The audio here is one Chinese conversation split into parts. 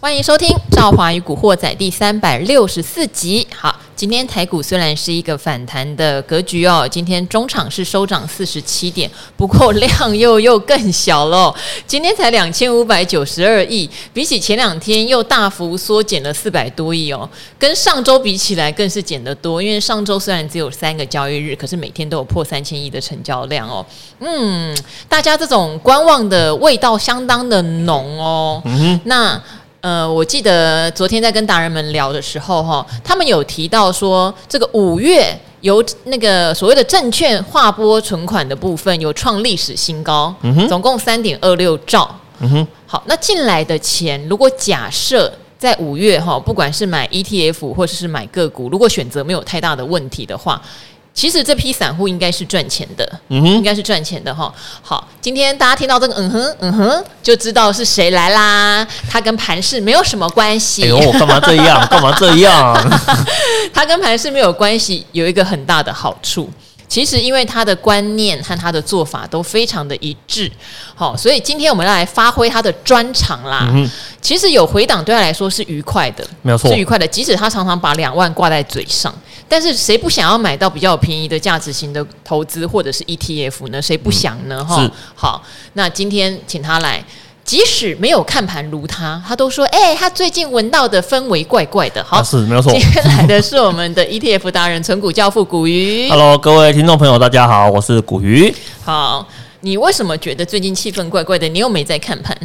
欢迎收听《赵华与古惑仔》第三百六十四集。好，今天台股虽然是一个反弹的格局哦，今天中场是收涨四十七点，不过量又又更小喽，今天才两千五百九十二亿，比起前两天又大幅缩减了四百多亿哦，跟上周比起来更是减得多，因为上周虽然只有三个交易日，可是每天都有破三千亿的成交量哦。嗯，大家这种观望的味道相当的浓哦。嗯哼，那。呃，我记得昨天在跟达人们聊的时候，哈，他们有提到说，这个五月有那个所谓的证券划拨存款的部分有创历史新高，嗯哼，总共三点二六兆，嗯哼，好，那进来的钱，如果假设在五月哈，不管是买 ETF 或者是买个股，如果选择没有太大的问题的话。其实这批散户应该是赚钱的，嗯哼，应该是赚钱的哈。好，今天大家听到这个嗯哼嗯哼，就知道是谁来啦。他跟盘市没有什么关系。哎呦，干嘛这样？干嘛这样？他跟盘市没有关系，有一个很大的好处。其实，因为他的观念和他的做法都非常的一致，好，所以今天我们要来发挥他的专长啦。嗯、其实有回档对他来说是愉快的，没有错，是愉快的。即使他常常把两万挂在嘴上，但是谁不想要买到比较便宜的价值型的投资或者是 ETF 呢？谁不想呢？哈、嗯，好，那今天请他来。即使没有看盘如他，他都说：“哎、欸，他最近闻到的氛围怪怪的。”好，啊、是没有错。今天来的是我们的 ETF 达人、存股教父古鱼。Hello，各位听众朋友，大家好，我是古鱼。好，你为什么觉得最近气氛怪怪的？你又没在看盘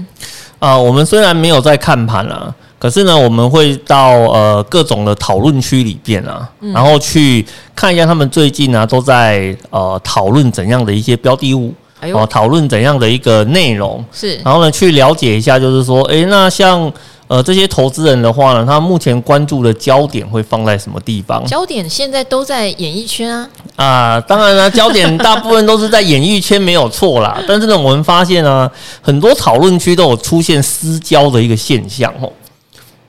啊、呃？我们虽然没有在看盘啊，可是呢，我们会到呃各种的讨论区里边啊，嗯、然后去看一下他们最近呢、啊、都在呃讨论怎样的一些标的物。哦，讨论怎样的一个内容是，然后呢，去了解一下，就是说，诶，那像呃这些投资人的话呢，他目前关注的焦点会放在什么地方？焦点现在都在演艺圈啊。啊，当然了，焦点大部分都是在演艺圈，没有错啦。但是呢，我们发现呢，很多讨论区都有出现私交的一个现象，哦。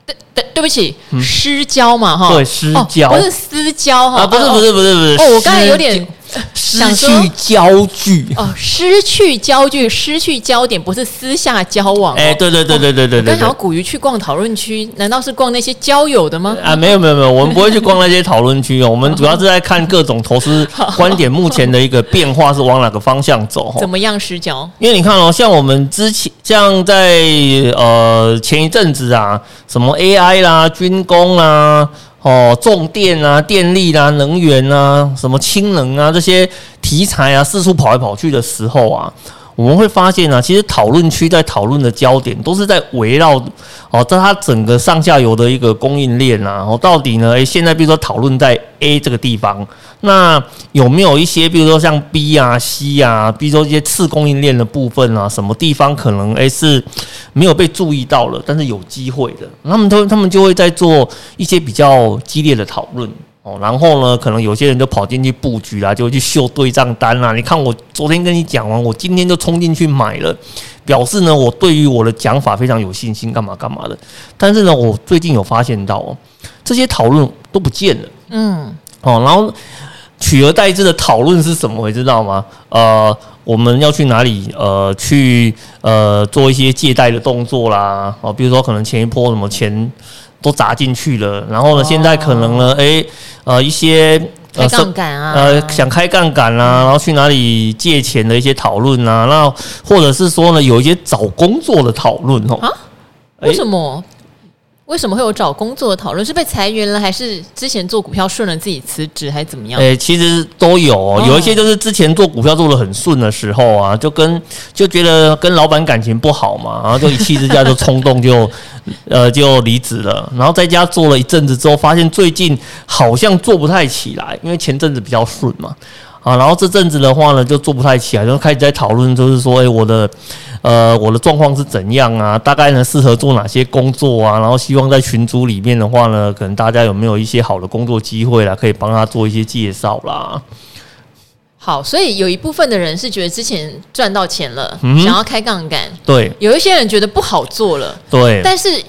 对对，对不起，嗯、失焦嘛，哈，对，私交，哦、不是私交哈，啊，不是不是不是不是，哦，我刚才有点。失去焦距哦，失去焦距，失去焦点，不是私下交往，哦。哎，对对对对对对对。刚想古鱼去逛讨论区，难道是逛那些交友的吗？啊，没有没有没有，我们不会去逛那些讨论区哦。我们 主要是在看各种投资观点，目前的一个变化是往哪个方向走。怎么样失焦？因为你看哦，像我们之前，像在呃前一阵子啊，什么 AI 啦、军工啦。哦，重电啊，电力、啊，能源啊，什么氢能啊，这些题材啊，四处跑来跑去的时候啊，我们会发现啊，其实讨论区在讨论的焦点都是在围绕哦，在它整个上下游的一个供应链啊，哦，到底呢？诶，现在比如说讨论在 A 这个地方。那有没有一些，比如说像 B 啊、C 啊，比如说一些次供应链的部分啊，什么地方可能诶是没有被注意到了，但是有机会的，他们都他们就会在做一些比较激烈的讨论哦。然后呢，可能有些人就跑进去布局啦，就去秀对账单啦。你看我昨天跟你讲完，我今天就冲进去买了，表示呢我对于我的讲法非常有信心，干嘛干嘛的。但是呢，我最近有发现到哦，这些讨论都不见了，嗯，哦，然后。取而代之的讨论是什么？你知道吗？呃，我们要去哪里？呃，去呃做一些借贷的动作啦。哦，比如说可能前一波什么钱都砸进去了，然后呢，现在可能呢，哎、欸，呃，一些开杠杆啊，呃，想开杠杆啦，然后去哪里借钱的一些讨论啊，那或者是说呢，有一些找工作的讨论哦。啊？为什么？为什么会有找工作的讨论？是被裁员了，还是之前做股票顺了自己辞职，还是怎么样？诶，其实都有哦。有一些就是之前做股票做得很顺的时候啊，就跟就觉得跟老板感情不好嘛，然后就一气之下就冲动就 呃就离职了。然后在家做了一阵子之后，发现最近好像做不太起来，因为前阵子比较顺嘛。啊，然后这阵子的话呢，就做不太起来，就开始在讨论，就是说，诶，我的，呃，我的状况是怎样啊？大概呢，适合做哪些工作啊？然后希望在群组里面的话呢，可能大家有没有一些好的工作机会啦，可以帮他做一些介绍啦。好，所以有一部分的人是觉得之前赚到钱了，嗯、想要开杠杆。对，有一些人觉得不好做了。对，但是。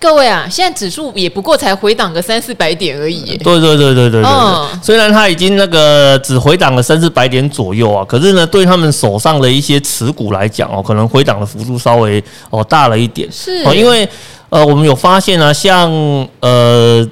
各位啊，现在指数也不过才回档个三四百点而已。对对对对对对，嗯，虽然它已经那个只回档了三四百点左右啊，可是呢，对他们手上的一些持股来讲哦，可能回档的幅度稍微哦大了一点。是哦，因为呃，我们有发现啊，像呃，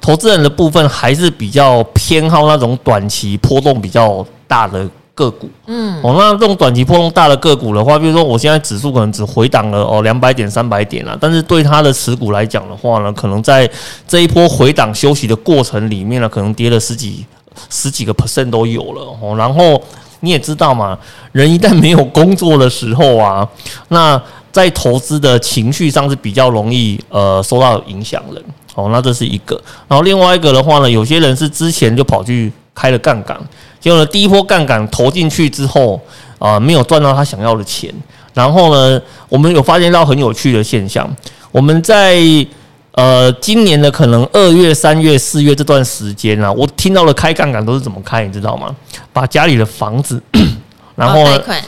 投资人的部分还是比较偏好那种短期波动比较大的个股。嗯，哦，那这种短期波动大的个股的话，比如说我现在指数可能只回档了哦两百点、三百点了，但是对它的持股来讲的话呢，可能在这一波回档休息的过程里面呢，可能跌了十几、十几个 percent 都有了哦。然后你也知道嘛，人一旦没有工作的时候啊，那在投资的情绪上是比较容易呃受到影响的哦，那这是一个。然后另外一个的话呢，有些人是之前就跑去开了杠杆，结果呢第一波杠杆投进去之后啊，没有赚到他想要的钱。然后呢，我们有发现到很有趣的现象，我们在呃今年的可能二月、三月、四月这段时间呢，我听到了开杠杆都是怎么开，你知道吗？把家里的房子。然后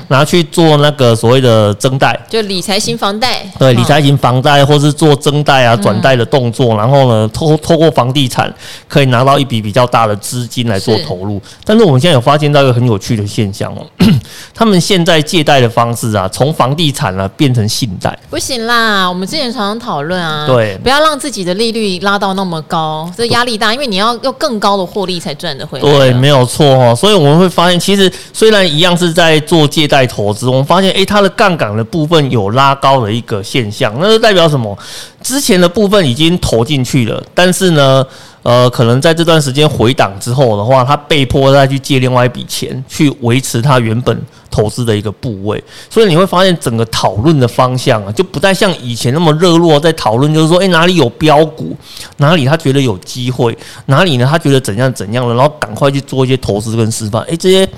拿去做那个所谓的增贷，就理财型房贷。对，理财型房贷，或是做增贷啊、转贷的动作。然后呢，透透过房地产可以拿到一笔比较大的资金来做投入。但是我们现在有发现到一个很有趣的现象哦，他们现在借贷的方式啊，从房地产啊变成信贷。不行啦，我们之前常常讨论啊，对，不要让自己的利率拉到那么高，这压力大，因为你要用更高的获利才赚得回来。对，没有错哦。所以我们会发现，其实虽然一样是在在做借贷投资，我们发现，诶，它的杠杆的部分有拉高的一个现象，那就代表什么？之前的部分已经投进去了，但是呢，呃，可能在这段时间回档之后的话，他被迫再去借另外一笔钱去维持他原本投资的一个部位，所以你会发现整个讨论的方向啊，就不再像以前那么热络，在讨论就是说，诶，哪里有标股，哪里他觉得有机会，哪里呢他觉得怎样怎样的，然后赶快去做一些投资跟示范，诶，这些。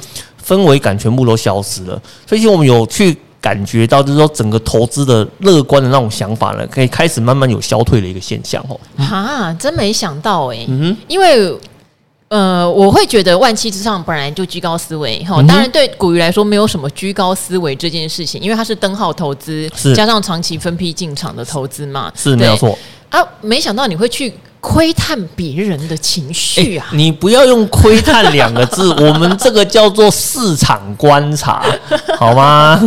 氛围感全部都消失了，所以其实我们有去感觉到，就是说整个投资的乐观的那种想法呢，可以开始慢慢有消退的一个现象哦。哈，真没想到哎，因为呃，我会觉得万七之上本来就居高思维哈，当然对古鱼来说没有什么居高思维这件事情，因为它是灯号投资，是。加上长期分批进场的投资嘛，是没有错。啊，没想到你会去。窥探别人的情绪啊！你不要用“窥探”两个字，我们这个叫做市场观察，好吗？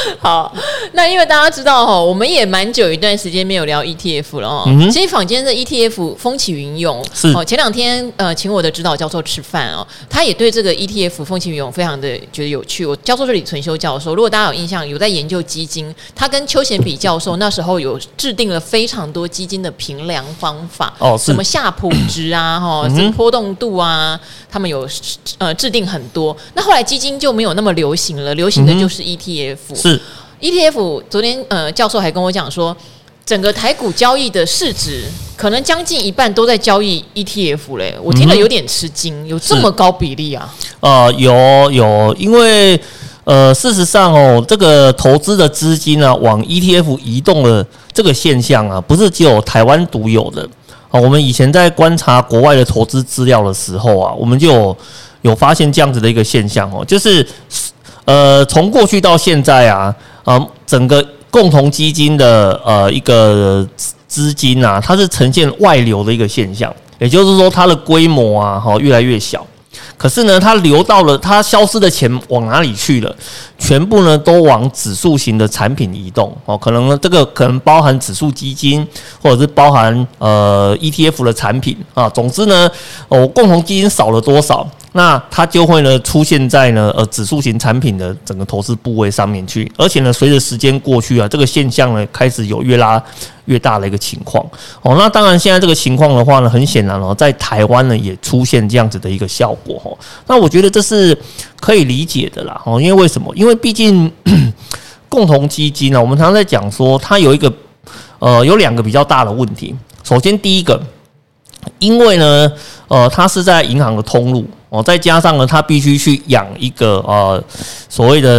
好，那因为大家知道哈，我们也蛮久一段时间没有聊 ETF 了哦。其实坊间的 ETF 风起云涌，是哦。前两天呃，请我的指导教授吃饭哦，他也对这个 ETF 风起云涌非常的觉得有趣。我教授是李存修教授，如果大家有印象，有在研究基金，他跟邱显比教授那时候有制定了非常多基金的评量方法哦，什么夏普值啊，哈，什么波动度啊，他们有呃制定很多。那后来基金就没有那么流行了，流行的就是 ETF。是 ETF，昨天呃，教授还跟我讲说，整个台股交易的市值可能将近一半都在交易 ETF 嘞，我听了有点吃惊，有这么高比例啊？呃，有有，因为呃，事实上哦，这个投资的资金啊，往 ETF 移动的这个现象啊，不是只有台湾独有的啊。我们以前在观察国外的投资资料的时候啊，我们就有有发现这样子的一个现象哦，就是。呃，从过去到现在啊，呃，整个共同基金的呃一个资金啊，它是呈现外流的一个现象，也就是说它的规模啊，哈，越来越小。可是呢，它流到了，它消失的钱往哪里去了？全部呢都往指数型的产品移动哦。可能呢，这个可能包含指数基金，或者是包含呃 ETF 的产品啊。总之呢，哦，共同基金少了多少？那它就会呢出现在呢呃指数型产品的整个投资部位上面去，而且呢随着时间过去啊，这个现象呢开始有越拉越大的一个情况哦。那当然现在这个情况的话呢，很显然哦，在台湾呢也出现这样子的一个效果哦。那我觉得这是可以理解的啦哦，因为为什么？因为毕竟 共同基金呢，我们常常在讲说它有一个呃有两个比较大的问题。首先第一个，因为呢呃它是在银行的通路。哦，再加上呢，他必须去养一个呃所谓的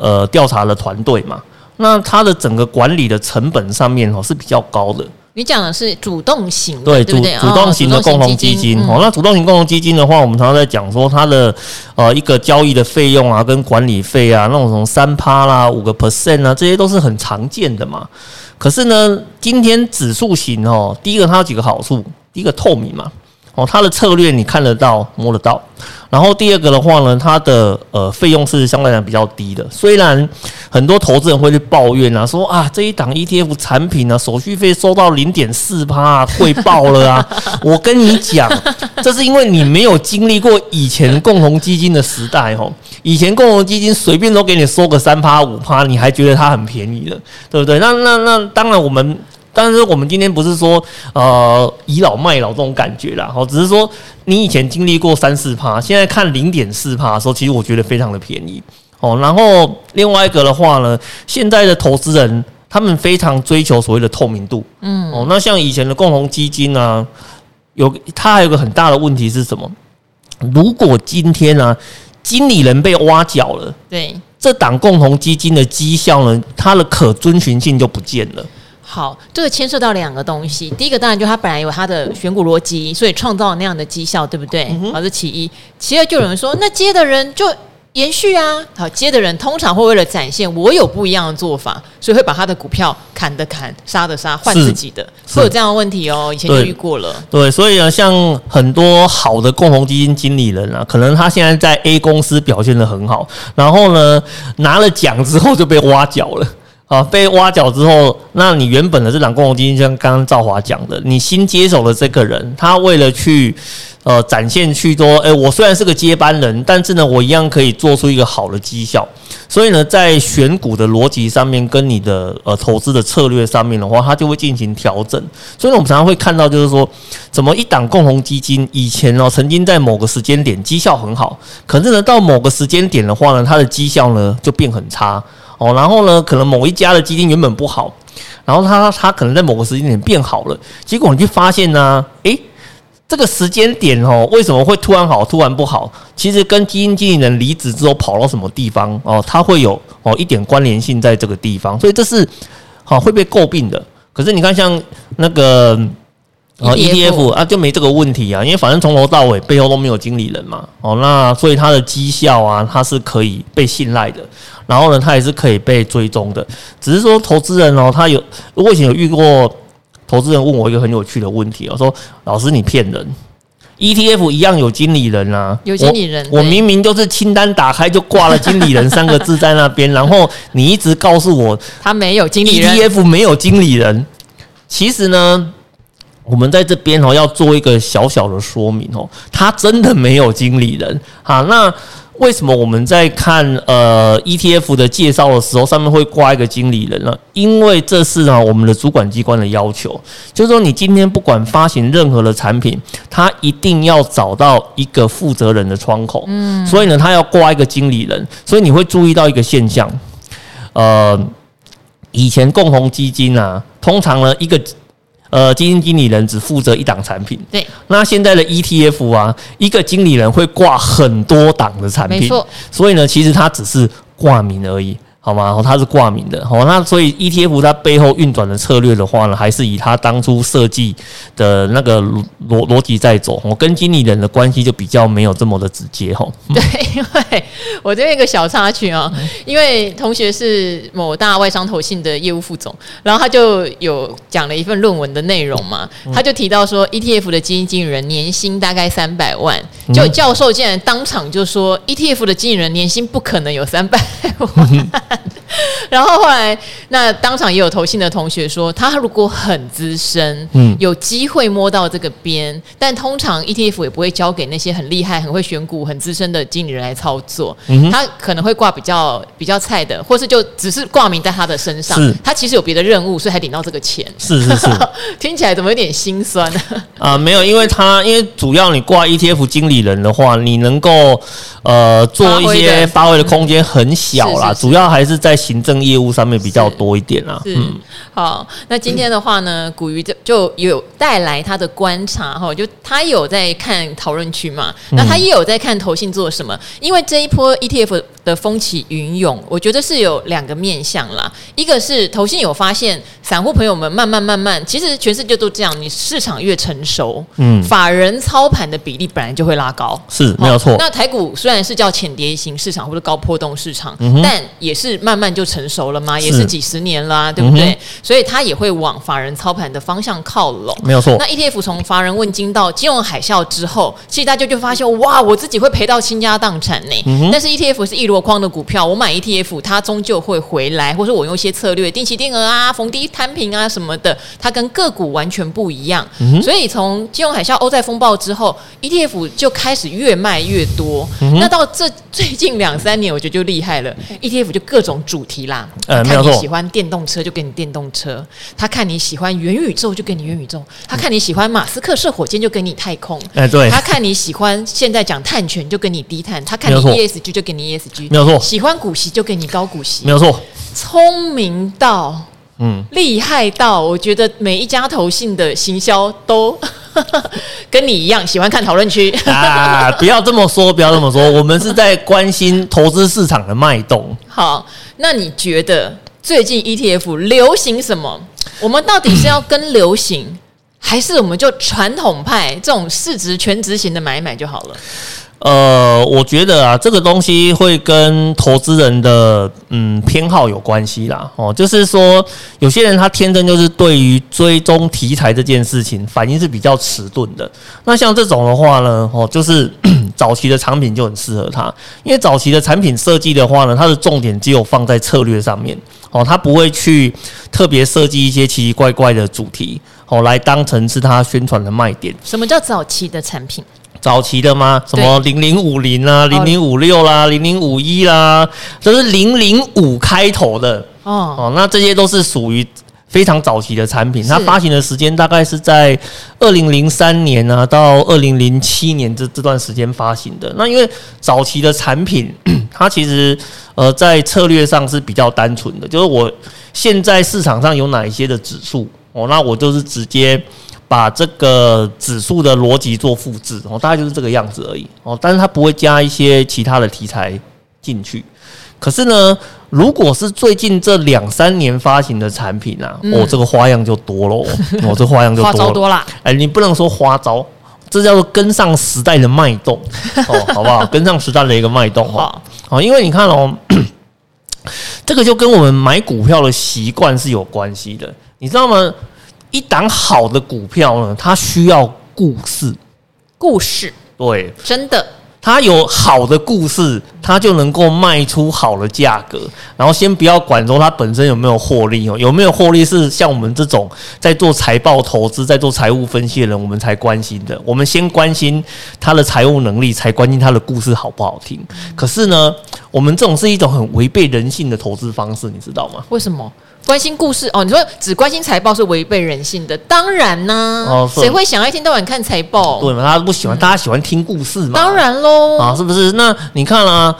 呃调查的团队嘛，那他的整个管理的成本上面哦是比较高的。你讲的是主动型，对？主主动型的共同基金哦，那主动型共同基金的话，我们常常在讲说它的呃一个交易的费用啊，跟管理费啊，那种什么三趴啦、五个 percent 啊，这些都是很常见的嘛。可是呢，今天指数型哦，第一个它有几个好处，第一个透明嘛。哦，它的策略你看得到、摸得到。然后第二个的话呢，它的呃费用是相对来讲比较低的。虽然很多投资人会去抱怨啊，说啊这一档 ETF 产品啊，手续费收到零点四趴，贵爆了啊！我跟你讲，这是因为你没有经历过以前共同基金的时代哦。以前共同基金随便都给你收个三趴五趴，你还觉得它很便宜的，对不对？那那那当然我们。但是我们今天不是说呃倚老卖老这种感觉啦，哦，只是说你以前经历过三四趴，现在看零点四趴的时候，其实我觉得非常的便宜哦。然后另外一个的话呢，现在的投资人他们非常追求所谓的透明度，嗯，哦，那像以前的共同基金呢、啊，有它还有个很大的问题是什么？如果今天呢、啊，经理人被挖角了，对，这档共同基金的绩效呢，它的可遵循性就不见了。好，这个牵涉到两个东西。第一个当然就他本来有他的选股逻辑，所以创造了那样的绩效，对不对？嗯、好，这其一。其二，就有人说，那接的人就延续啊。好，接的人通常会为了展现我有不一样的做法，所以会把他的股票砍的砍，杀的杀，换自己的，会有这样的问题哦。以前就遇过了。对，对，所以呢，像很多好的共同基金经理人啊，可能他现在在 A 公司表现的很好，然后呢拿了奖之后就被挖角了。啊，被挖角之后，那你原本的这档共同基金，像刚刚赵华讲的，你新接手的这个人，他为了去呃展现去说，哎，我虽然是个接班人，但是呢，我一样可以做出一个好的绩效。所以呢，在选股的逻辑上面，跟你的呃投资的策略上面的话，他就会进行调整。所以我们常常会看到，就是说，怎么一档共同基金以前呢，曾经在某个时间点绩效很好，可是呢，到某个时间点的话呢，它的绩效呢就变很差。哦，然后呢，可能某一家的基金原本不好，然后他他可能在某个时间点变好了，结果你就发现呢，诶，这个时间点哦，为什么会突然好，突然不好？其实跟基金经理人离职之后跑到什么地方哦，它会有哦一点关联性在这个地方，所以这是好会被诟病的。可是你看，像那个。哦，ETF 啊，就没这个问题啊，因为反正从头到尾背后都没有经理人嘛，哦，那所以它的绩效啊，它是可以被信赖的，然后呢，它也是可以被追踪的。只是说投资人哦，他有，我以前有遇过投资人问我一个很有趣的问题，我说老师你骗人，ETF 一样有经理人啊，有经理人，我，我明明就是清单打开就挂了经理人 三个字在那边，然后你一直告诉我他没有经理人，ETF 没有经理人，其实呢。我们在这边哦，要做一个小小的说明哦，他真的没有经理人啊。那为什么我们在看呃 ETF 的介绍的时候，上面会挂一个经理人呢？因为这是呢我们的主管机关的要求，就是说你今天不管发行任何的产品，他一定要找到一个负责人的窗口。嗯，所以呢，他要挂一个经理人。所以你会注意到一个现象，呃，以前共同基金啊，通常呢一个。呃，基金经理人只负责一档产品。对，那现在的 ETF 啊，一个经理人会挂很多档的产品。没错，所以呢，其实他只是挂名而已。好吗？它是挂名的，好，那所以 ETF 它背后运转的策略的话呢，还是以它当初设计的那个逻逻辑在走。我跟经理人的关系就比较没有这么的直接哈。对，因为我这边一个小插曲啊，因为同学是某大外商投信的业务副总，然后他就有讲了一份论文的内容嘛，他就提到说 ETF 的基金经理人年薪大概三百万，就教授竟然当场就说 ETF 的经理人年薪不可能有三百万。然后后来，那当场也有投信的同学说，他如果很资深，嗯，有机会摸到这个边，但通常 ETF 也不会交给那些很厉害、很会选股、很资深的经理人来操作，嗯，他可能会挂比较比较菜的，或是就只是挂名在他的身上，他其实有别的任务，所以才领到这个钱。是是是，听起来怎么有点心酸。呢？啊，没有，因为他因为主要你挂 ETF 经理人的话，你能够呃做一些发挥的空间很小啦，主要还是在。行政业务上面比较多一点啊。嗯，好，那今天的话呢，古鱼就就有带来他的观察哈，就他有在看讨论区嘛，那他也有在看投信做什么，因为这一波 ETF 的风起云涌，我觉得是有两个面向啦，一个是投信有发现，散户朋友们慢慢慢慢，其实全世界都这样，你市场越成熟，嗯，法人操盘的比例本来就会拉高，是没有错。那台股虽然是叫浅跌型市场或者高波动市场，嗯，但也是慢慢。就成成熟了吗？也是几十年啦，啊，对不对？嗯、所以它也会往法人操盘的方向靠拢。没有错。那 ETF 从法人问津到金融海啸之后，其实大家就发现，哇，我自己会赔到倾家荡产呢。嗯、但是 ETF 是一箩筐的股票，我买 ETF，它终究会回来，或者我用一些策略，定期定额啊，逢低摊平啊什么的，它跟个股完全不一样。嗯、所以从金融海啸、欧债风暴之后，ETF 就开始越卖越多。嗯、那到这最近两三年，我觉得就厉害了，ETF 就各种主题啦。呃，看你喜欢电动车，就给你电动车；他看你喜欢元宇宙，就给你元宇宙；他看你喜欢马斯克射火箭，就给你太空。哎，对。他看你喜欢现在讲碳权，就给你低碳；他看你 ESG，就给你 ESG。没有错。喜欢股息，就给你高股息。没有错。聪明到，嗯，厉害到，我觉得每一家投信的行销都。跟你一样喜欢看讨论区啊！不要这么说，不要这么说，我们是在关心投资市场的脉动。好，那你觉得最近 ETF 流行什么？我们到底是要跟流行，还是我们就传统派这种市值全值型的买一买就好了？呃，我觉得啊，这个东西会跟投资人的嗯偏好有关系啦。哦，就是说，有些人他天生就是对于追踪题材这件事情反应是比较迟钝的。那像这种的话呢，哦，就是 早期的产品就很适合他，因为早期的产品设计的话呢，它的重点只有放在策略上面。哦，他不会去特别设计一些奇奇怪怪的主题，哦，来当成是他宣传的卖点。什么叫早期的产品？早期的吗？什么零零五零啊，零零五六啦，零零五一啦，这是零零五开头的哦哦，那这些都是属于非常早期的产品。它发行的时间大概是在二零零三年啊到二零零七年这这段时间发行的。那因为早期的产品，它其实呃在策略上是比较单纯的，就是我现在市场上有哪一些的指数哦，那我就是直接。把这个指数的逻辑做复制，哦，大概就是这个样子而已，哦，但是它不会加一些其他的题材进去。可是呢，如果是最近这两三年发行的产品啊，嗯、哦，这个花样就多了，哦，这花样就多了。花招多啦，哎，你不能说花招，这叫做跟上时代的脉动，哦，好不好？跟上时代的一个脉动，哦，好，因为你看哦，这个就跟我们买股票的习惯是有关系的，你知道吗？一档好的股票呢，它需要故事，故事对，真的，它有好的故事，它就能够卖出好的价格。然后先不要管说它本身有没有获利哦，有没有获利是像我们这种在做财报投资、在做财务分析的人，我们才关心的。我们先关心它的财务能力，才关心它的故事好不好听。可是呢，我们这种是一种很违背人性的投资方式，你知道吗？为什么？关心故事哦，你说只关心财报是违背人性的，当然呢，哦，谁会想要一天到晚看财报？对嘛，大家不喜欢，大家喜欢听故事嘛。当然喽，啊，是不是？那你看啊。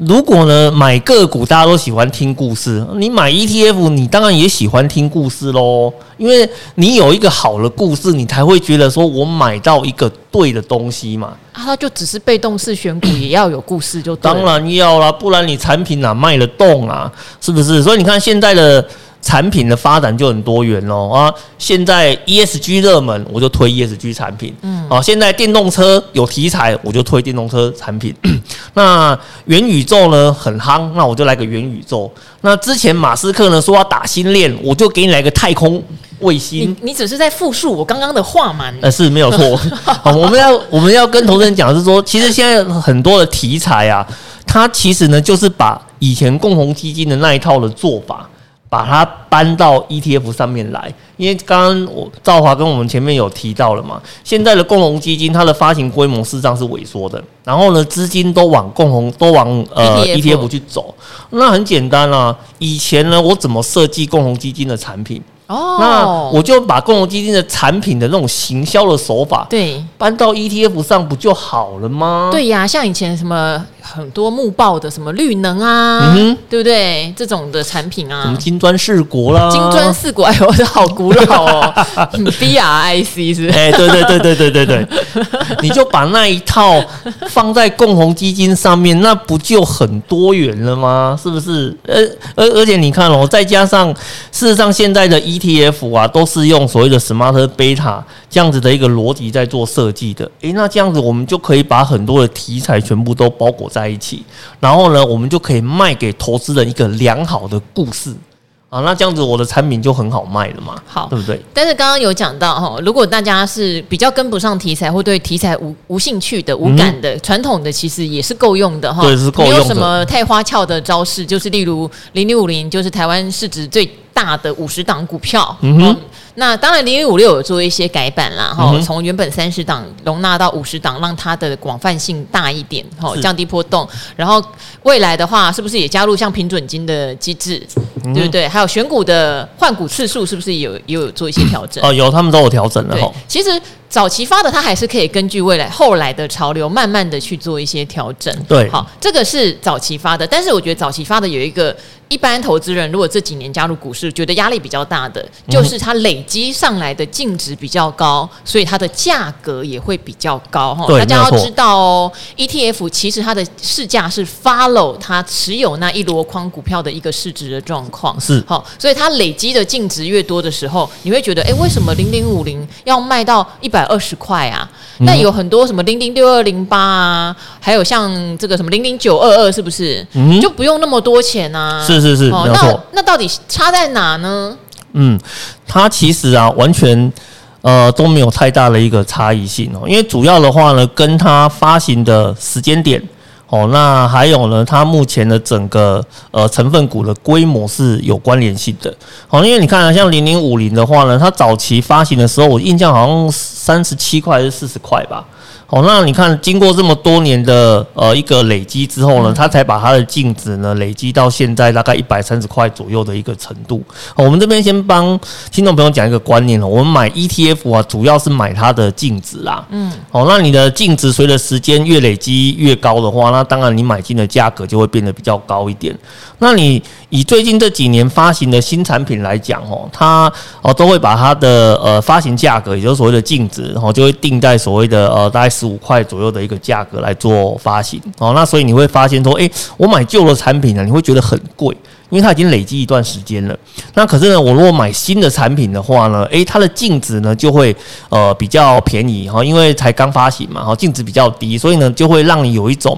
如果呢，买个股大家都喜欢听故事，你买 ETF 你当然也喜欢听故事喽，因为你有一个好的故事，你才会觉得说我买到一个对的东西嘛。啊，它就只是被动式选股，也要有故事就对。当然要啦，不然你产品哪卖得动啊？是不是？所以你看现在的。产品的发展就很多元喽啊！现在 ESG 热门，我就推 ESG 产品。嗯，啊，现在电动车有题材，我就推电动车产品。那元宇宙呢很夯，那我就来个元宇宙。那之前马斯克呢说要打星链，我就给你来个太空卫星。你你只是在复述我刚刚的话嘛？呃，是没有错。好，我们要我们要跟投资人讲的是说，其实现在很多的题材啊，它其实呢就是把以前共同基金的那一套的做法。把它搬到 ETF 上面来，因为刚刚我赵华跟我们前面有提到了嘛，现在的共同基金它的发行规模事实上是萎缩的，然后呢资金都往共同都往呃 ETF 去走，那很简单啊，以前呢我怎么设计共同基金的产品？哦，那我就把共同基金的产品的那种行销的手法，对，搬到 ETF 上不就好了吗？对呀，像以前什么很多木报的什么绿能啊，嗯哼，对不对？这种的产品啊，什么金砖四国啦，金砖四国，哎呦，这好古老哦，BRIC 是不是？哎，对对对对对对对，你就把那一套放在共同基金上面，那不就很多元了吗？是不是？而而而且你看哦，再加上事实上现在的一 ETF 啊，都是用所谓的 Smart Beta 这样子的一个逻辑在做设计的。诶，那这样子我们就可以把很多的题材全部都包裹在一起，然后呢，我们就可以卖给投资人一个良好的故事。啊，那这样子我的产品就很好卖了嘛，好，对不对？但是刚刚有讲到哈，如果大家是比较跟不上题材或对题材无无兴趣的、无感的，传、嗯、统的其实也是够用的哈，对，是够用的。没有什么太花俏的招式，就是例如零零五零，就是台湾市值最大的五十档股票，嗯哼。那当然，零零五六有做一些改版啦，哈、嗯，从原本三十档容纳到五十档，让它的广泛性大一点，哈，降低波动。然后未来的话，是不是也加入像平准金的机制，嗯、对不对？还有选股的换股次数，是不是也有也有做一些调整？哦，有，他们都有调整的哈。其实。早期发的，它还是可以根据未来后来的潮流，慢慢的去做一些调整。对，好，这个是早期发的，但是我觉得早期发的有一个一般投资人，如果这几年加入股市，觉得压力比较大的，就是它累积上来的净值比较高，所以它的价格也会比较高。哈，大家要知道哦，ETF 其实它的市价是 follow 它持有那一箩筐股票的一个市值的状况。是，好，所以它累积的净值越多的时候，你会觉得，哎，为什么零零五零要卖到一百？百二十块啊，那有很多什么零零六二零八啊，还有像这个什么零零九二二，是不是？嗯，就不用那么多钱啊？是是是，哦，那那到底差在哪呢？嗯，它其实啊，完全呃都没有太大的一个差异性哦，因为主要的话呢，跟它发行的时间点。哦，那还有呢？它目前的整个呃成分股的规模是有关联性的。好，因为你看啊，像零零五零的话呢，它早期发行的时候，我印象好像三十七块还是四十块吧。哦，那你看，经过这么多年的呃一个累积之后呢，它才把它的净值呢累积到现在大概一百三十块左右的一个程度。哦，我们这边先帮听众朋友讲一个观念哦，我们买 ETF 啊，主要是买它的净值啦。嗯。哦，那你的净值随着时间越累积越高的话，那当然你买进的价格就会变得比较高一点。那你以最近这几年发行的新产品来讲哦，它哦都会把它的呃发行价格，也就是所谓的净值，然后就会定在所谓的呃大概。十五块左右的一个价格来做发行哦，那所以你会发现说，诶，我买旧的产品呢，你会觉得很贵，因为它已经累积一段时间了。那可是呢，我如果买新的产品的话呢，诶，它的净值呢就会呃比较便宜哈，因为才刚发行嘛，哈，净值比较低，所以呢就会让你有一种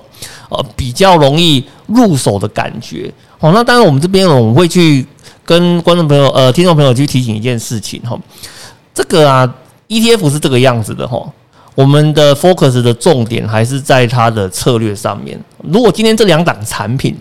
呃比较容易入手的感觉。哦，那当然我们这边，我们会去跟观众朋友呃听众朋友去提醒一件事情哈，这个啊 ETF 是这个样子的哈。我们的 focus 的重点还是在它的策略上面。如果今天这两档产品，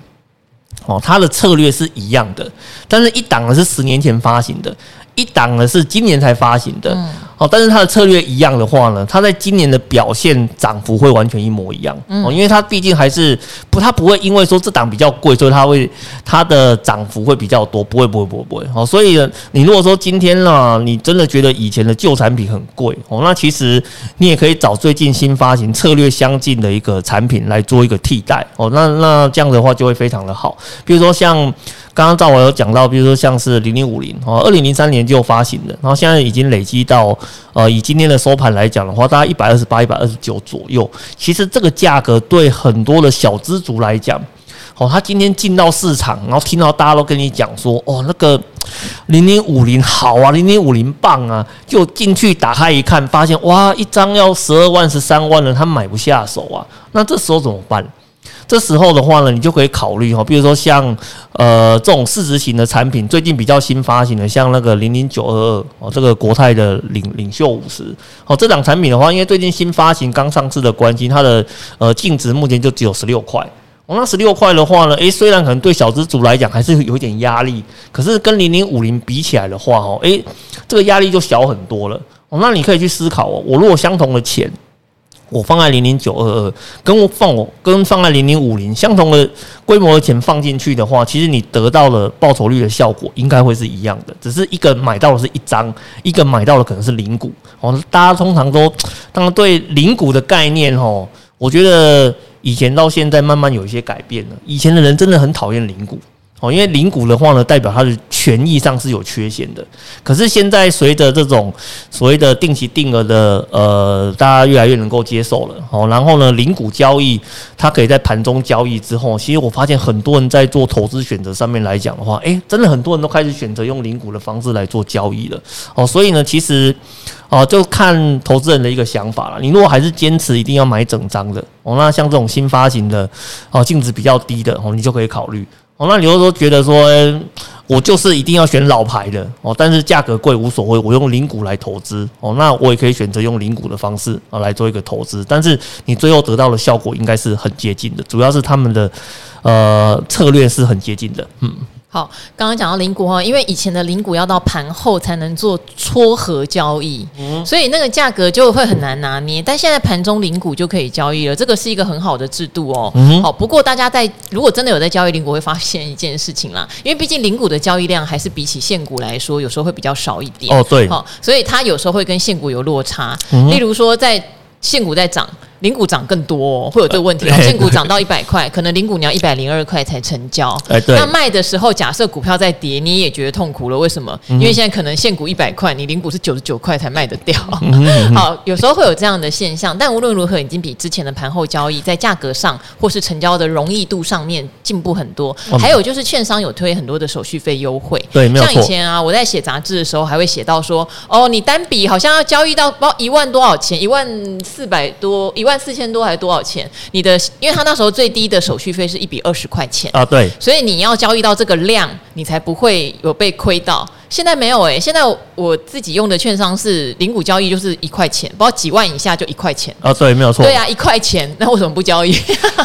哦，它的策略是一样的，但是一档呢是十年前发行的，一档呢是今年才发行的。哦，但是它的策略一样的话呢，它在今年的表现涨幅会完全一模一样。哦，因为它毕竟还是不，它不会因为说这档比较贵，所以它会它的涨幅会比较多，不会不会不会不会。哦，所以呢，你如果说今天呢，你真的觉得以前的旧产品很贵，哦，那其实你也可以找最近新发行策略相近的一个产品来做一个替代。哦，那那这样的话就会非常的好。比如说像。刚刚赵我有讲到，比如说像是零零五零哦，二零零三年就发行的，然后现在已经累积到呃，以今天的收盘来讲的话，大概一百二十八、一百二十九左右。其实这个价格对很多的小资族来讲，哦，他今天进到市场，然后听到大家都跟你讲说，哦，那个零零五零好啊，零零五零棒啊，就进去打开一看，发现哇，一张要十二万、十三万了，他买不下手啊，那这时候怎么办？这时候的话呢，你就可以考虑哈，比如说像呃这种市值型的产品，最近比较新发行的，像那个零零九二二哦，这个国泰的领领袖五十哦，这档产品的话，因为最近新发行刚上市的关系，它的呃净值目前就只有十六块哦，那十六块的话呢，诶，虽然可能对小资族来讲还是有一点压力，可是跟零零五零比起来的话哦，诶，这个压力就小很多了哦，那你可以去思考哦，我如果相同的钱。我放在零零九二二，跟我放我跟放在零零五零相同的规模的钱放进去的话，其实你得到的报酬率的效果应该会是一样的，只是一个买到的是一张，一个买到的可能是零股。哦，大家通常都当然对零股的概念哦，我觉得以前到现在慢慢有一些改变了。以前的人真的很讨厌零股。哦，因为零股的话呢，代表它的权益上是有缺陷的。可是现在随着这种所谓的定期定额的呃，大家越来越能够接受了哦。然后呢，零股交易它可以在盘中交易之后，其实我发现很多人在做投资选择上面来讲的话，诶，真的很多人都开始选择用零股的方式来做交易了哦。所以呢，其实哦，就看投资人的一个想法了。你如果还是坚持一定要买整张的哦，那像这种新发行的哦，净值比较低的哦，你就可以考虑。哦，那你就说觉得说，我就是一定要选老牌的哦，但是价格贵无所谓，我用零股来投资哦，那我也可以选择用零股的方式啊来做一个投资，但是你最后得到的效果应该是很接近的，主要是他们的呃策略是很接近的，嗯。好，刚刚讲到零股哈，因为以前的零股要到盘后才能做撮合交易，嗯，所以那个价格就会很难拿捏。但现在盘中零股就可以交易了，这个是一个很好的制度哦。嗯，好，不过大家在如果真的有在交易零股，会发现一件事情啦，因为毕竟零股的交易量还是比起现股来说，有时候会比较少一点。哦，对，好，所以它有时候会跟现股有落差。嗯，例如说，在现股在涨。零股涨更多，哦，会有这个问题。现股涨到一百块，可能零股你要一百零二块才成交。哎，对。那卖的时候，假设股票在跌，你也觉得痛苦了。为什么？因为现在可能现股一百块，你零股是九十九块才卖得掉。好，有时候会有这样的现象，但无论如何，已经比之前的盘后交易在价格上或是成交的容易度上面进步很多。还有就是，券商有推很多的手续费优惠。对。像以前啊，我在写杂志的时候，还会写到说，哦，你单笔好像要交易到包一万多少钱，一万四百多，一万四千多还是？多少钱？你的，因为他那时候最低的手续费是一笔二十块钱啊，对，所以你要交易到这个量，你才不会有被亏到。现在没有哎、欸，现在我自己用的券商是零股交易就是一块钱，不知道几万以下就一块钱。啊，对，没有错，对啊，一块钱，那为什么不交易？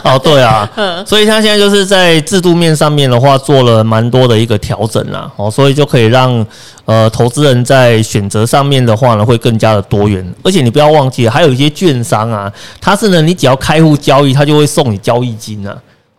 哦，对啊，所以他现在就是在制度面上面的话做了蛮多的一个调整啦，哦，所以就可以让呃投资人在选择上面的话呢会更加的多元，而且你不要忘记还有一些券商啊，它是呢你只要开户交易，它就会送你交易金啊。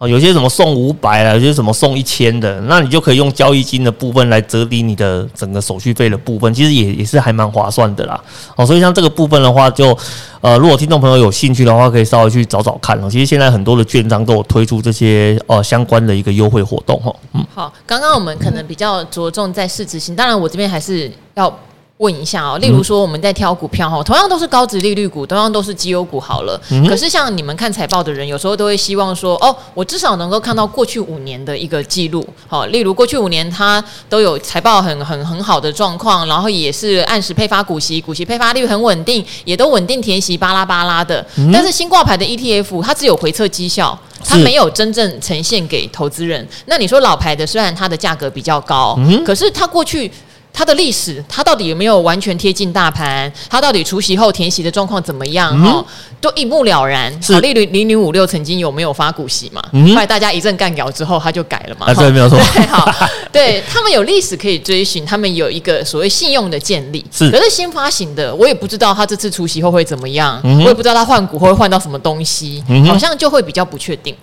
有些什么送五百啊，有些什么送一千的，那你就可以用交易金的部分来折抵你的整个手续费的部分，其实也也是还蛮划算的啦。哦，所以像这个部分的话就，呃，如果听众朋友有兴趣的话，可以稍微去找找看哦。其实现在很多的券商都有推出这些呃相关的一个优惠活动哈。嗯，好，刚刚我们可能比较着重在市值型，当然我这边还是要。问一下哦，例如说我们在挑股票哈，同样都是高值利率股，同样都是绩优股好了。可是像你们看财报的人，有时候都会希望说，哦，我至少能够看到过去五年的一个记录。好，例如过去五年它都有财报很很很好的状况，然后也是按时配发股息，股息配发率很稳定，也都稳定填息巴拉巴拉的。但是新挂牌的 ETF 它只有回测绩效，它没有真正呈现给投资人。那你说老牌的虽然它的价格比较高，可是它过去。它的历史，它到底有没有完全贴近大盘？它到底除息后填息的状况怎么样？哈、嗯，都一目了然。是，例如零零五六曾经有没有发股息嘛？嗯、后来大家一阵干掉之后，他就改了嘛。啊，对，没有错。对，好，对他们有历史可以追寻，他们有一个所谓信用的建立。是，可是新发行的，我也不知道它这次除息后会怎么样，嗯、我也不知道它换股会换到什么东西，嗯、好像就会比较不确定。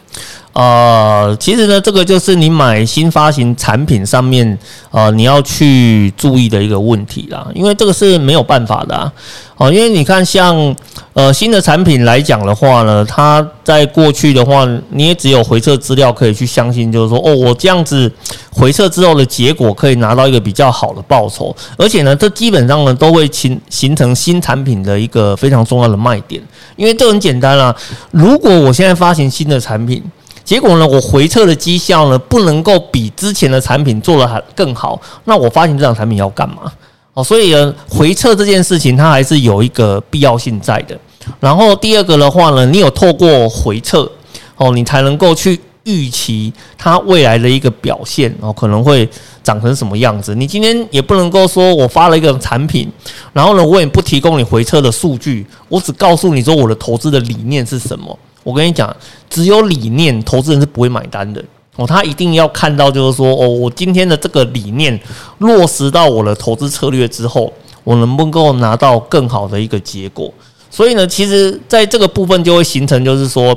呃，其实呢，这个就是你买新发行产品上面，呃，你要去注意的一个问题啦。因为这个是没有办法的啊。哦，因为你看，像呃新的产品来讲的话呢，它在过去的话，你也只有回测资料可以去相信，就是说，哦，我这样子回测之后的结果可以拿到一个比较好的报酬。而且呢，这基本上呢，都会形形成新产品的一个非常重要的卖点。因为这很简单啦，如果我现在发行新的产品，结果呢，我回测的绩效呢，不能够比之前的产品做得还更好，那我发行这档产品要干嘛？哦，所以呢，回测这件事情它还是有一个必要性在的。然后第二个的话呢，你有透过回测哦，你才能够去预期它未来的一个表现哦，可能会长成什么样子。你今天也不能够说我发了一个产品，然后呢，我也不提供你回测的数据，我只告诉你说我的投资的理念是什么。我跟你讲，只有理念，投资人是不会买单的哦。他一定要看到，就是说，哦，我今天的这个理念落实到我的投资策略之后，我能不能够拿到更好的一个结果？所以呢，其实在这个部分就会形成，就是说，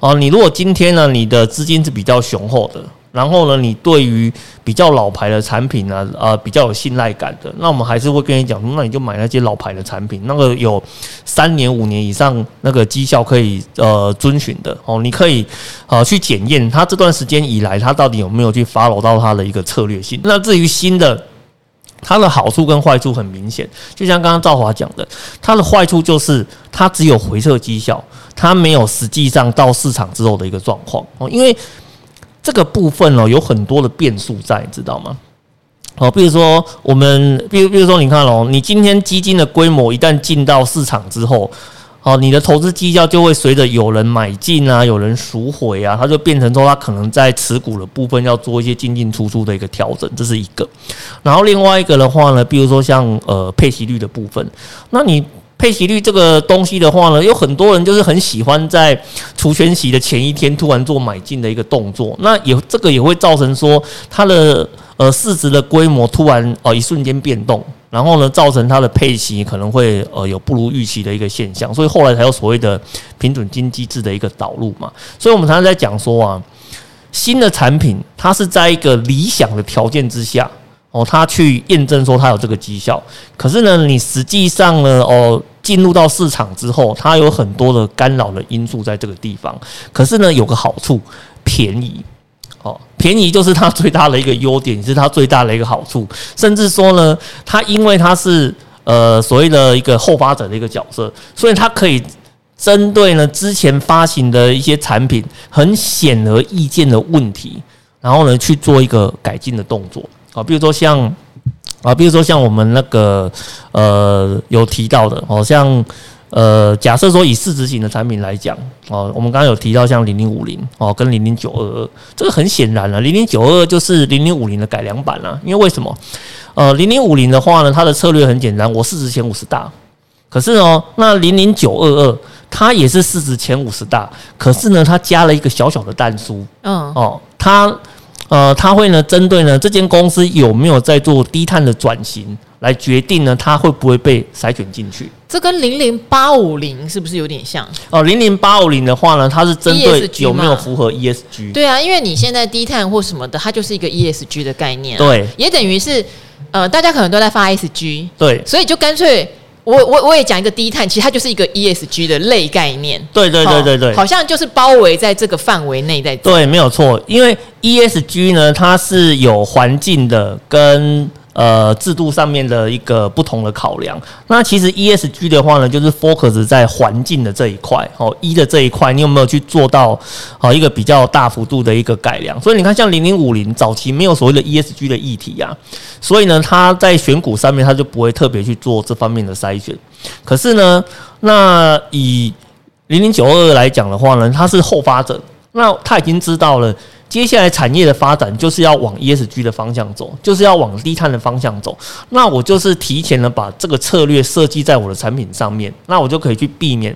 啊，你如果今天呢，你的资金是比较雄厚的，然后呢，你对于比较老牌的产品呢，呃，比较有信赖感的，那我们还是会跟你讲，那你就买那些老牌的产品，那个有三年、五年以上那个绩效可以呃遵循的哦，你可以呃去检验它这段时间以来，它到底有没有去 follow 到它的一个策略性。那至于新的，它的好处跟坏处很明显，就像刚刚赵华讲的，它的坏处就是它只有回撤绩效，它没有实际上到市场之后的一个状况哦，因为。这个部分哦，有很多的变数在，你知道吗？好，比如说我们，比如比如说，你看哦，你今天基金的规模一旦进到市场之后，哦，你的投资绩效就会随着有人买进啊，有人赎回啊，它就变成说，它可能在持股的部分要做一些进进出出的一个调整，这是一个。然后另外一个的话呢，比如说像呃配息率的部分，那你。配息率这个东西的话呢，有很多人就是很喜欢在除权息的前一天突然做买进的一个动作，那也这个也会造成说它的呃市值的规模突然呃一瞬间变动，然后呢造成它的配息可能会呃有不如预期的一个现象，所以后来才有所谓的平准金机制的一个导入嘛。所以我们常常在讲说啊，新的产品它是在一个理想的条件之下。哦，他去验证说他有这个绩效，可是呢，你实际上呢，哦，进入到市场之后，它有很多的干扰的因素在这个地方。可是呢，有个好处，便宜。哦，便宜就是它最大的一个优点，是它最大的一个好处。甚至说呢，它因为它是呃所谓的一个后发者的一个角色，所以它可以针对呢之前发行的一些产品很显而易见的问题，然后呢去做一个改进的动作。啊，比如说像啊，比如说像我们那个呃有提到的，好像呃假设说以市值型的产品来讲，哦，我们刚刚有提到像零零五零哦跟零零九二二，这个很显然了，零零九二二就是零零五零的改良版了，因为为什么？呃，零零五零的话呢，它的策略很简单，我市值前五十大，可是哦，那零零九二二它也是市值前五十大，可是呢，它加了一个小小的蛋书，嗯，哦，它。呃，他会呢，针对呢这间公司有没有在做低碳的转型，来决定呢，它会不会被筛选进去。这跟零零八五零是不是有点像？哦，零零八五零的话呢，它是针对有没有符合 ESG。对啊，因为你现在低碳或什么的，它就是一个 ESG 的概念啊。对，也等于是呃，大家可能都在发 SG。对，所以就干脆。我我我也讲一个低碳，其实它就是一个 ESG 的类概念。对对对对对，好像就是包围在这个范围内在。对，没有错，因为 ESG 呢，它是有环境的跟。呃，制度上面的一个不同的考量。那其实 ESG 的话呢，就是 focus 在环境的这一块哦，E 的这一块，你有没有去做到哦一个比较大幅度的一个改良？所以你看，像零零五零早期没有所谓的 ESG 的议题啊，所以呢，它在选股上面它就不会特别去做这方面的筛选。可是呢，那以零零九二二来讲的话呢，它是后发者，那他已经知道了。接下来产业的发展就是要往 ESG 的方向走，就是要往低碳的方向走。那我就是提前的把这个策略设计在我的产品上面，那我就可以去避免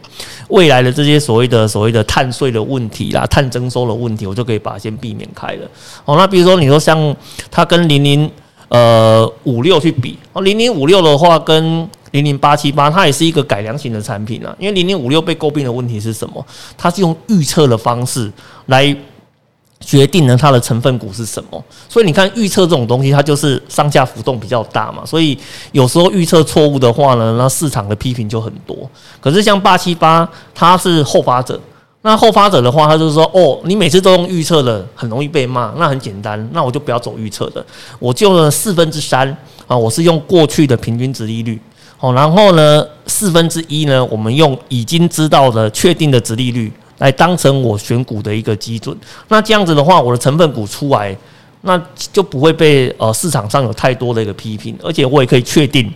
未来的这些所谓的所谓的碳税的问题啦、碳征收的问题，我就可以把它先避免开了。哦，那比如说你说像它跟零零呃五六去比，哦，零零五六的话跟零零八七八，它也是一个改良型的产品啊。因为零零五六被诟病的问题是什么？它是用预测的方式来。决定了它的成分股是什么，所以你看预测这种东西，它就是上下浮动比较大嘛，所以有时候预测错误的话呢，那市场的批评就很多。可是像八七八，它是后发者，那后发者的话，他就是说，哦，你每次都用预测的，很容易被骂，那很简单，那我就不要走预测的，我就了四分之三啊，我是用过去的平均值利率，哦，然后呢四分之一呢，我们用已经知道的确定的值利率。来当成我选股的一个基准，那这样子的话，我的成分股出来，那就不会被呃市场上有太多的一个批评，而且我也可以确定，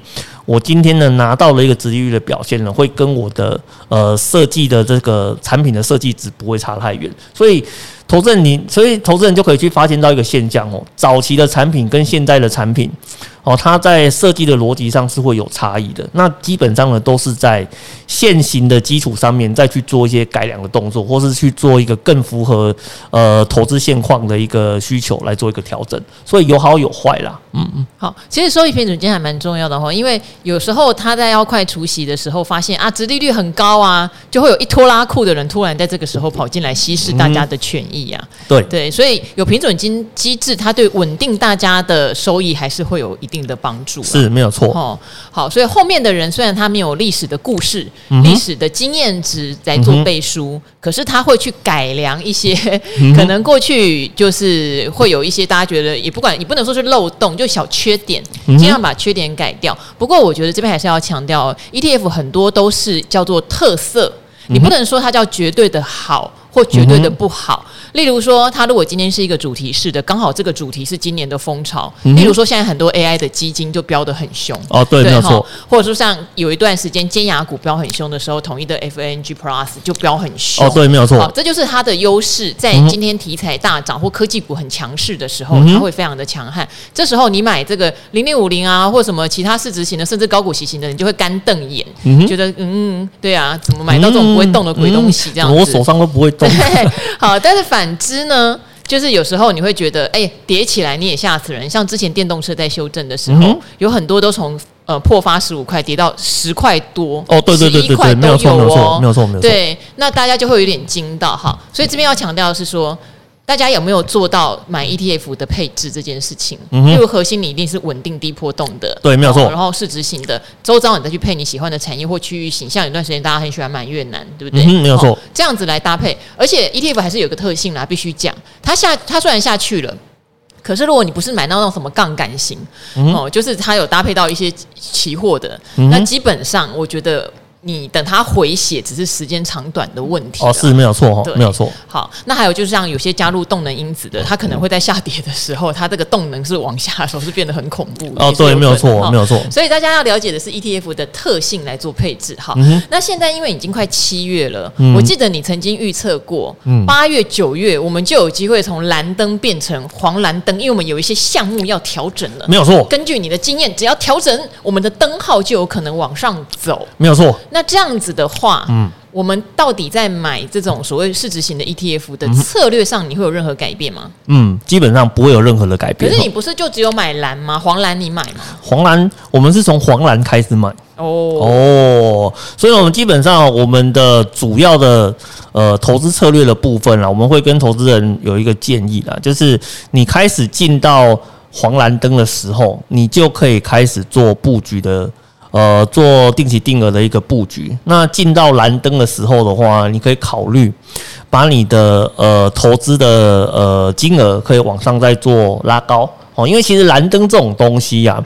我今天呢拿到了一个值利率的表现呢，会跟我的呃设计的这个产品的设计值不会差太远，所以投资人你，所以投资人就可以去发现到一个现象哦，早期的产品跟现在的产品哦，它在设计的逻辑上是会有差异的。那基本上呢，都是在现行的基础上面再去做一些改良的动作，或是去做一个更符合呃投资现况的一个需求来做一个调整。所以有好有坏啦。嗯嗯，好，其实收益平准金还蛮重要的哈，因为有时候他在要快除息的时候，发现啊，殖利率很高啊，就会有一拖拉库的人突然在这个时候跑进来稀释大家的权益啊。嗯、对对，所以有平准金机制，它对稳定大家的收益还是会有一定的帮助。是没有错。哦，好，所以后面的人虽然他没有历史的故事、嗯、历史的经验值来做背书，嗯、可是他会去改良一些、嗯、可能过去就是会有一些大家觉得也不管，也不能说是漏洞，就小缺点，尽量把缺点改掉。不过我觉得这边还是要强调，ETF 很多都是叫做特色，你不能说它叫绝对的好。或绝对的不好，例如说，它如果今天是一个主题式的，刚好这个主题是今年的风潮。例如说，现在很多 AI 的基金就飙得很凶。哦，对，没有错。或者说，像有一段时间尖牙股飙很凶的时候，统一的 FANG Plus 就飙很凶。哦，对，没有错。这就是它的优势，在今天题材大涨或科技股很强势的时候，它会非常的强悍。这时候你买这个零零五零啊，或什么其他市值型的，甚至高股息型的，你就会干瞪眼，觉得嗯，对啊，怎么买到这种不会动的鬼东西？这样子，我手上都不会动。好，但是反之呢，就是有时候你会觉得，哎、欸，跌起来你也吓死人。像之前电动车在修正的时候，嗯、有很多都从呃破发十五块跌到十块多，哦，对对对对对，没有错，没有错，没有错，没有错。对，那大家就会有点惊到哈。所以这边要强调的是说。大家有没有做到买 ETF 的配置这件事情？嗯，因为核心你一定是稳定低波动的，对，没有错。然后市值型的，周遭你再去配你喜欢的产业或区域型，像有段时间大家很喜欢买越南，对不对？嗯，没有错。这样子来搭配，而且 ETF 还是有个特性啦，必须讲，它下它虽然下去了，可是如果你不是买到那种什么杠杆型，哦，就是它有搭配到一些期货的，那基本上我觉得。你等它回血，只是时间长短的问题。哦，是没有错哦，没有错。好，那还有就是像有些加入动能因子的，它可能会在下跌的时候，它这个动能是往下的时候是变得很恐怖。哦，对，没有错，没有错。所以大家要了解的是 ETF 的特性来做配置。哈，嗯、那现在因为已经快七月了，嗯、我记得你曾经预测过，八月、九月我们就有机会从蓝灯变成黄蓝灯，因为我们有一些项目要调整了。没有错。根据你的经验，只要调整，我们的灯号就有可能往上走。没有错。那这样子的话，嗯，我们到底在买这种所谓市值型的 ETF 的策略上，你会有任何改变吗？嗯，基本上不会有任何的改变。可是你不是就只有买蓝吗？黄蓝你买吗？黄蓝，我们是从黄蓝开始买哦哦，所以我们基本上我们的主要的呃投资策略的部分啦，我们会跟投资人有一个建议啦，就是你开始进到黄蓝灯的时候，你就可以开始做布局的。呃，做定期定额的一个布局。那进到蓝灯的时候的话，你可以考虑把你的呃投资的呃金额可以往上再做拉高哦。因为其实蓝灯这种东西、啊，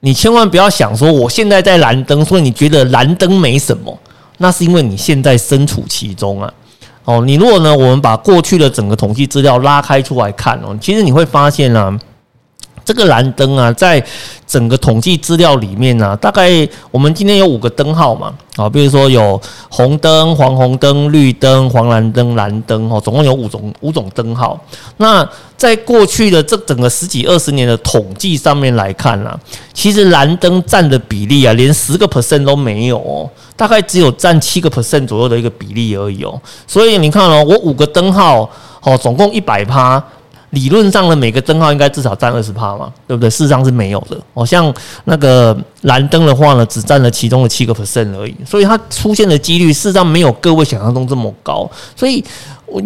你千万不要想说我现在在蓝灯，所以你觉得蓝灯没什么，那是因为你现在身处其中啊。哦，你如果呢，我们把过去的整个统计资料拉开出来看哦，其实你会发现啊。这个蓝灯啊，在整个统计资料里面呢、大概我们今天有五个灯号嘛，啊，比如说有红灯、黄红灯、绿灯、黄蓝灯、蓝灯，哦，总共有五种五种灯号。那在过去的这整个十几二十年的统计上面来看啊，其实蓝灯占的比例啊，连十个 percent 都没有哦，大概只有占七个 percent 左右的一个比例而已哦。所以你看哦，我五个灯号，哦，总共一百趴。理论上的每个灯号应该至少占二十帕嘛，对不对？事实上是没有的。哦，像那个蓝灯的话呢，只占了其中的七个 percent 而已，所以它出现的几率事实上没有各位想象中这么高。所以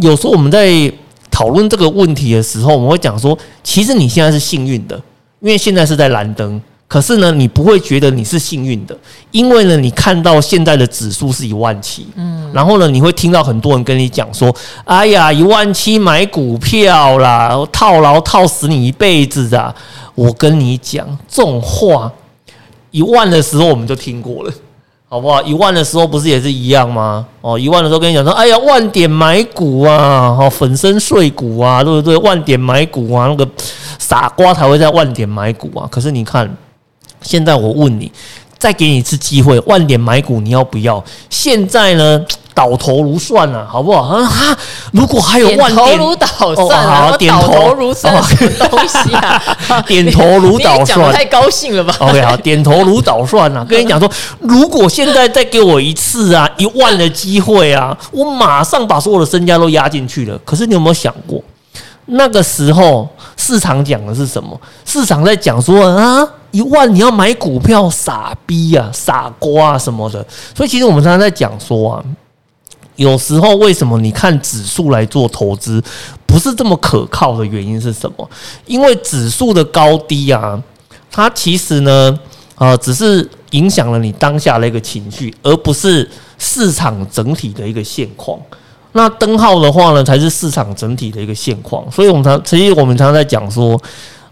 有时候我们在讨论这个问题的时候，我们会讲说，其实你现在是幸运的，因为现在是在蓝灯。可是呢，你不会觉得你是幸运的，因为呢，你看到现在的指数是一万七，嗯，然后呢，你会听到很多人跟你讲说：“哎呀，一万七买股票啦，套牢套死你一辈子啊！”我跟你讲这种话，一万的时候我们就听过了，好不好？一万的时候不是也是一样吗？哦，一万的时候跟你讲说：“哎呀，万点买股啊，哦粉身碎骨啊，对不对？万点买股啊，那个傻瓜才会在万点买股啊。”可是你看。现在我问你，再给你一次机会，万点买股你要不要？现在呢？倒头如蒜啊，好不好？啊哈！如果还有万点，点头如捣蒜啊，哦、点头如蒜什么东西啊？点头如捣蒜，太高兴了吧？OK，好，点头如捣蒜啊！跟你讲说，如果现在再给我一次啊，一万的机会啊，我马上把所有的身家都压进去了。可是你有没有想过，那个时候市场讲的是什么？市场在讲说啊，一万你要买股票，傻逼啊，傻瓜啊什么的。所以其实我们常常在讲说啊。有时候，为什么你看指数来做投资不是这么可靠的原因是什么？因为指数的高低啊，它其实呢，呃，只是影响了你当下的一个情绪，而不是市场整体的一个现况。那灯号的话呢，才是市场整体的一个现况。所以我们常，其实我们常常在讲说，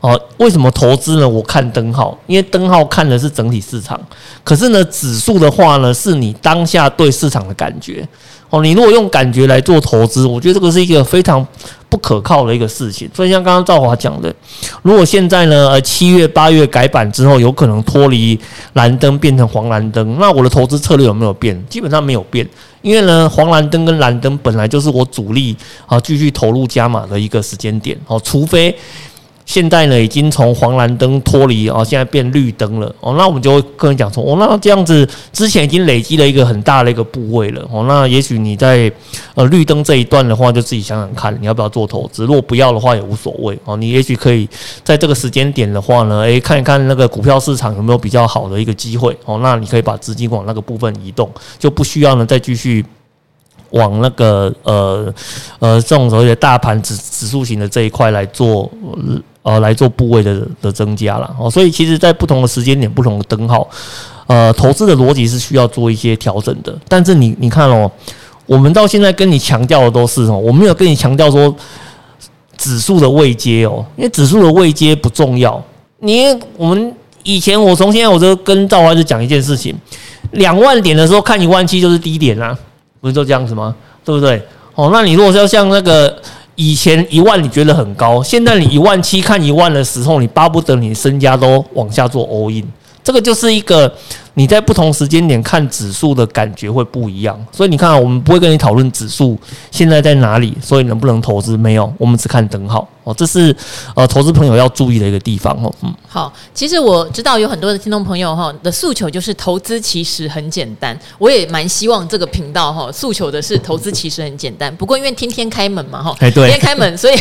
哦，为什么投资呢？我看灯号，因为灯号看的是整体市场，可是呢，指数的话呢，是你当下对市场的感觉。哦，你如果用感觉来做投资，我觉得这个是一个非常不可靠的一个事情。所以像刚刚赵华讲的，如果现在呢，呃，七月八月改版之后，有可能脱离蓝灯变成黄蓝灯，那我的投资策略有没有变？基本上没有变，因为呢，黄蓝灯跟蓝灯本来就是我主力啊继续投入加码的一个时间点。哦，除非。现在呢，已经从黄蓝灯脱离哦，现在变绿灯了哦。那我们就会跟人讲说，哦，那这样子之前已经累积了一个很大的一个部位了哦。那也许你在呃绿灯这一段的话，就自己想想看，你要不要做投资？如果不要的话，也无所谓哦。你也许可以在这个时间点的话呢，诶，看一看那个股票市场有没有比较好的一个机会哦。那你可以把资金往那个部分移动，就不需要呢再继续往那个呃呃这种所谓的大盘指指数型的这一块来做。呃，来做部位的的增加了哦，所以其实，在不同的时间点、不同的灯号，呃，投资的逻辑是需要做一些调整的。但是你你看哦，我们到现在跟你强调的都是哦，我没有跟你强调说指数的位阶哦，因为指数的位阶不重要。你我们以前我从现在我就跟赵华就讲一件事情，两万点的时候看一万七就是低点啊，不是就这样子吗？对不对？哦，那你如果是要像那个。以前一万你觉得很高，现在你一万七看一万的时候，你巴不得你身家都往下做 all in，这个就是一个。你在不同时间点看指数的感觉会不一样，所以你看啊，我们不会跟你讨论指数现在在哪里，所以能不能投资没有，我们只看等号哦，这是呃投资朋友要注意的一个地方哦。嗯，好，其实我知道有很多的听众朋友哈的诉求就是投资其实很简单，我也蛮希望这个频道哈诉求的是投资其实很简单，不过因为天天开门嘛哈，哎对，天天开门，所以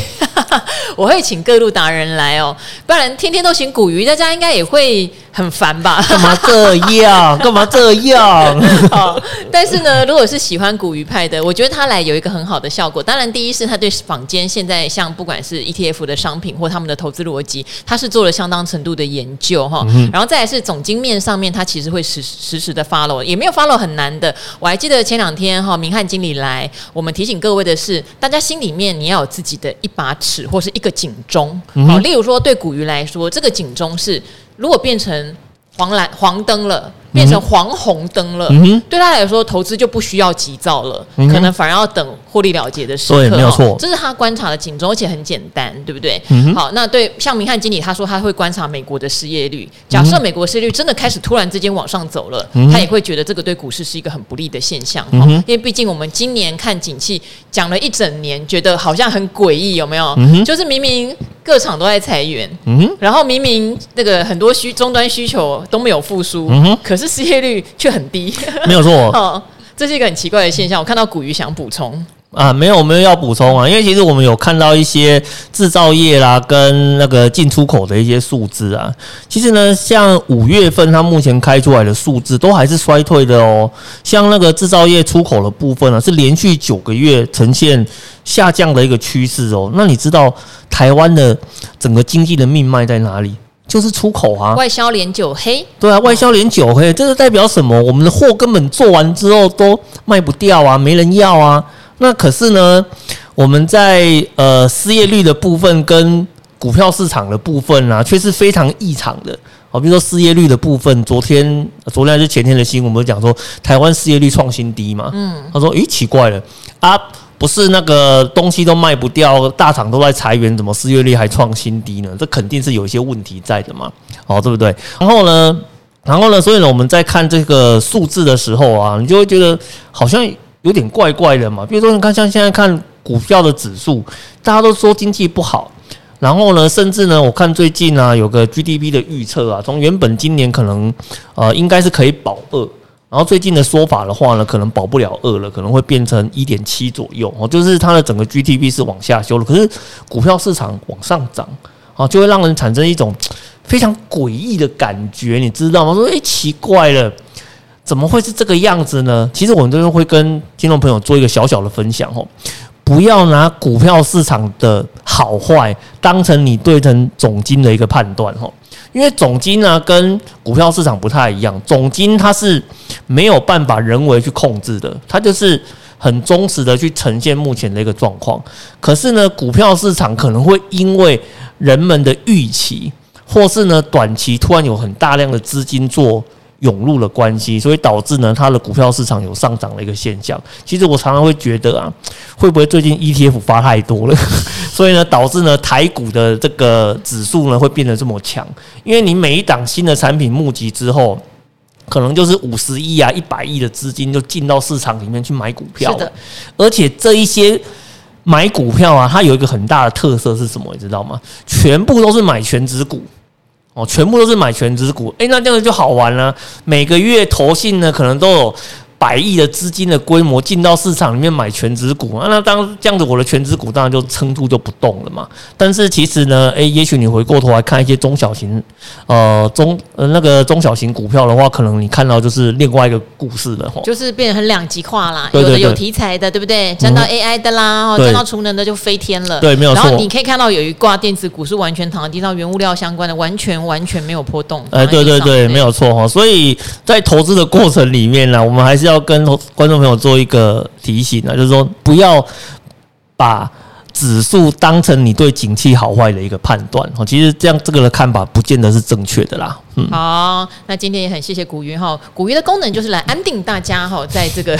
我会请各路达人来哦，不然天天都请古鱼，大家应该也会很烦吧？干嘛这样？干嘛这样？好，但是呢，如果是喜欢古鱼派的，我觉得他来有一个很好的效果。当然，第一是他对坊间现在像不管是 ETF 的商品或他们的投资逻辑，他是做了相当程度的研究哈。然后再来是总经面上面，他其实会实实时的 follow，也没有 follow 很难的。我还记得前两天哈，明翰经理来，我们提醒各位的是，大家心里面你要有自己的一把尺或是一个警钟。好，例如说对古鱼来说，这个警钟是如果变成黄蓝黄灯了。变成黄红灯了，嗯，对他来说，投资就不需要急躁了，嗯，可能反而要等获利了结的时刻。对，没有错，这是他观察的警钟，而且很简单，对不对？嗯，好，那对像明翰经理他说他会观察美国的失业率，假设美国失业率真的开始突然之间往上走了，嗯，他也会觉得这个对股市是一个很不利的现象，嗯，因为毕竟我们今年看景气讲了一整年，觉得好像很诡异，有没有，嗯？就是明明各厂都在裁员，嗯，然后明明那个很多需终端需求都没有复苏，嗯，可是失业率却很低，没有错，哦，这是一个很奇怪的现象。我看到古鱼想补充啊，没有，我们要补充啊，因为其实我们有看到一些制造业啦，跟那个进出口的一些数字啊。其实呢，像五月份它目前开出来的数字都还是衰退的哦。像那个制造业出口的部分呢，是连续九个月呈现下降的一个趋势哦。那你知道台湾的整个经济的命脉在哪里？就是出口啊，外销连九黑，对啊，外销连九黑，这是代表什么？我们的货根本做完之后都卖不掉啊，没人要啊。那可是呢，我们在呃失业率的部分跟股票市场的部分啊，却是非常异常的。好，比如说失业率的部分，昨天、昨天还是前天的新闻，我们讲说台湾失业率创新低嘛。嗯，他说，咦，奇怪了啊。不是那个东西都卖不掉，大厂都在裁员，怎么失业率还创新低呢？这肯定是有一些问题在的嘛，哦，对不对？然后呢，然后呢，所以呢，我们在看这个数字的时候啊，你就会觉得好像有点怪怪的嘛。比如说，你看像现在看股票的指数，大家都说经济不好，然后呢，甚至呢，我看最近啊，有个 GDP 的预测啊，从原本今年可能呃应该是可以保二，然后最近的说法的话呢，可能保不了二了，可能会变成一点七左右哦，就是它的整个 GDP 是往下修了，可是股票市场往上涨啊，就会让人产生一种。非常诡异的感觉，你知道吗？说，诶，奇怪了，怎么会是这个样子呢？其实我们这边会跟听众朋友做一个小小的分享哦，不要拿股票市场的好坏当成你对成总金的一个判断哦，因为总金呢跟股票市场不太一样，总金它是没有办法人为去控制的，它就是很忠实的去呈现目前的一个状况。可是呢，股票市场可能会因为人们的预期。或是呢，短期突然有很大量的资金做涌入了关系，所以导致呢，它的股票市场有上涨的一个现象。其实我常常会觉得啊，会不会最近 ETF 发太多了，所以呢，导致呢台股的这个指数呢会变得这么强？因为你每一档新的产品募集之后，可能就是五十亿啊、一百亿的资金就进到市场里面去买股票。是的，而且这一些买股票啊，它有一个很大的特色是什么？你知道吗？全部都是买全值股。哦，全部都是买全值股，诶，那这样子就好玩了。每个月投信呢，可能都有。百亿的资金的规模进到市场里面买全值股啊，那当这样子，我的全值股当然就撑住就不动了嘛。但是其实呢，诶，也许你回过头来看一些中小型，呃中呃那个中小型股票的话，可能你看到就是另外一个故事了，就是变得很两极化啦。有的有题材的，对不对？沾到 AI 的啦，沾到储能的就飞天了。对，没有错。然后你可以看到有一挂电子股是完全躺在地上，原物料相关的完全完全没有波动。哎，对对对，没有错哈。所以在投资的过程里面呢，我们还是要。要跟观众朋友做一个提醒啊，就是说不要把指数当成你对景气好坏的一个判断哦。其实这样这个的看法不见得是正确的啦。嗯，好，那今天也很谢谢古鱼哈。古鱼的功能就是来安定大家哈，在这个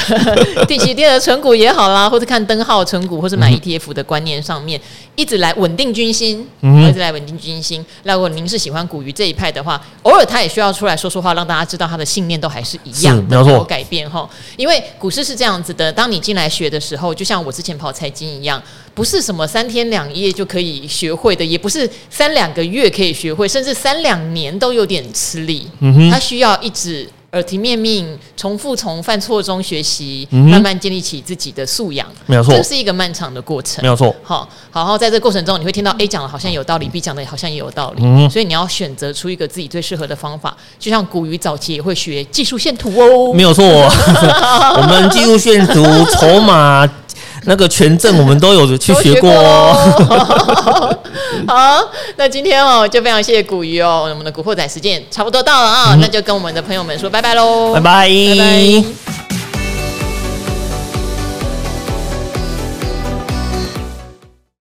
定期定额存股也好啦，或者看灯号存股，或是买 ETF 的观念上面，一直来稳定军心，嗯一直来稳定军心。那如果您是喜欢古鱼这一派的话，偶尔他也需要出来说说话，让大家知道他的信念都还是一样，没有错，改变哈。因为股市是这样子的，当你进来学的时候，就像我之前跑财经一样，不是什么三天两夜就可以学会的，也不是三两个月可以学会，甚至三两年都有点。吃力，他需要一直耳提面命，重复从犯错中学习，慢慢建立起自己的素养。没有错，这是一个漫长的过程。没有错，好，好好在这个过程中，你会听到 A 讲的好像有道理，B 讲的好像也有道理。嗯，所以你要选择出一个自己最适合的方法。就像古鱼早期也会学技术线图哦，没有错，我们技术线图、筹码。那个权证我们都有 去学过哦。好，那今天哦就非常谢谢古鱼哦，我们的古惑仔时间差不多到了啊，嗯、那就跟我们的朋友们说拜拜喽，拜拜，拜拜。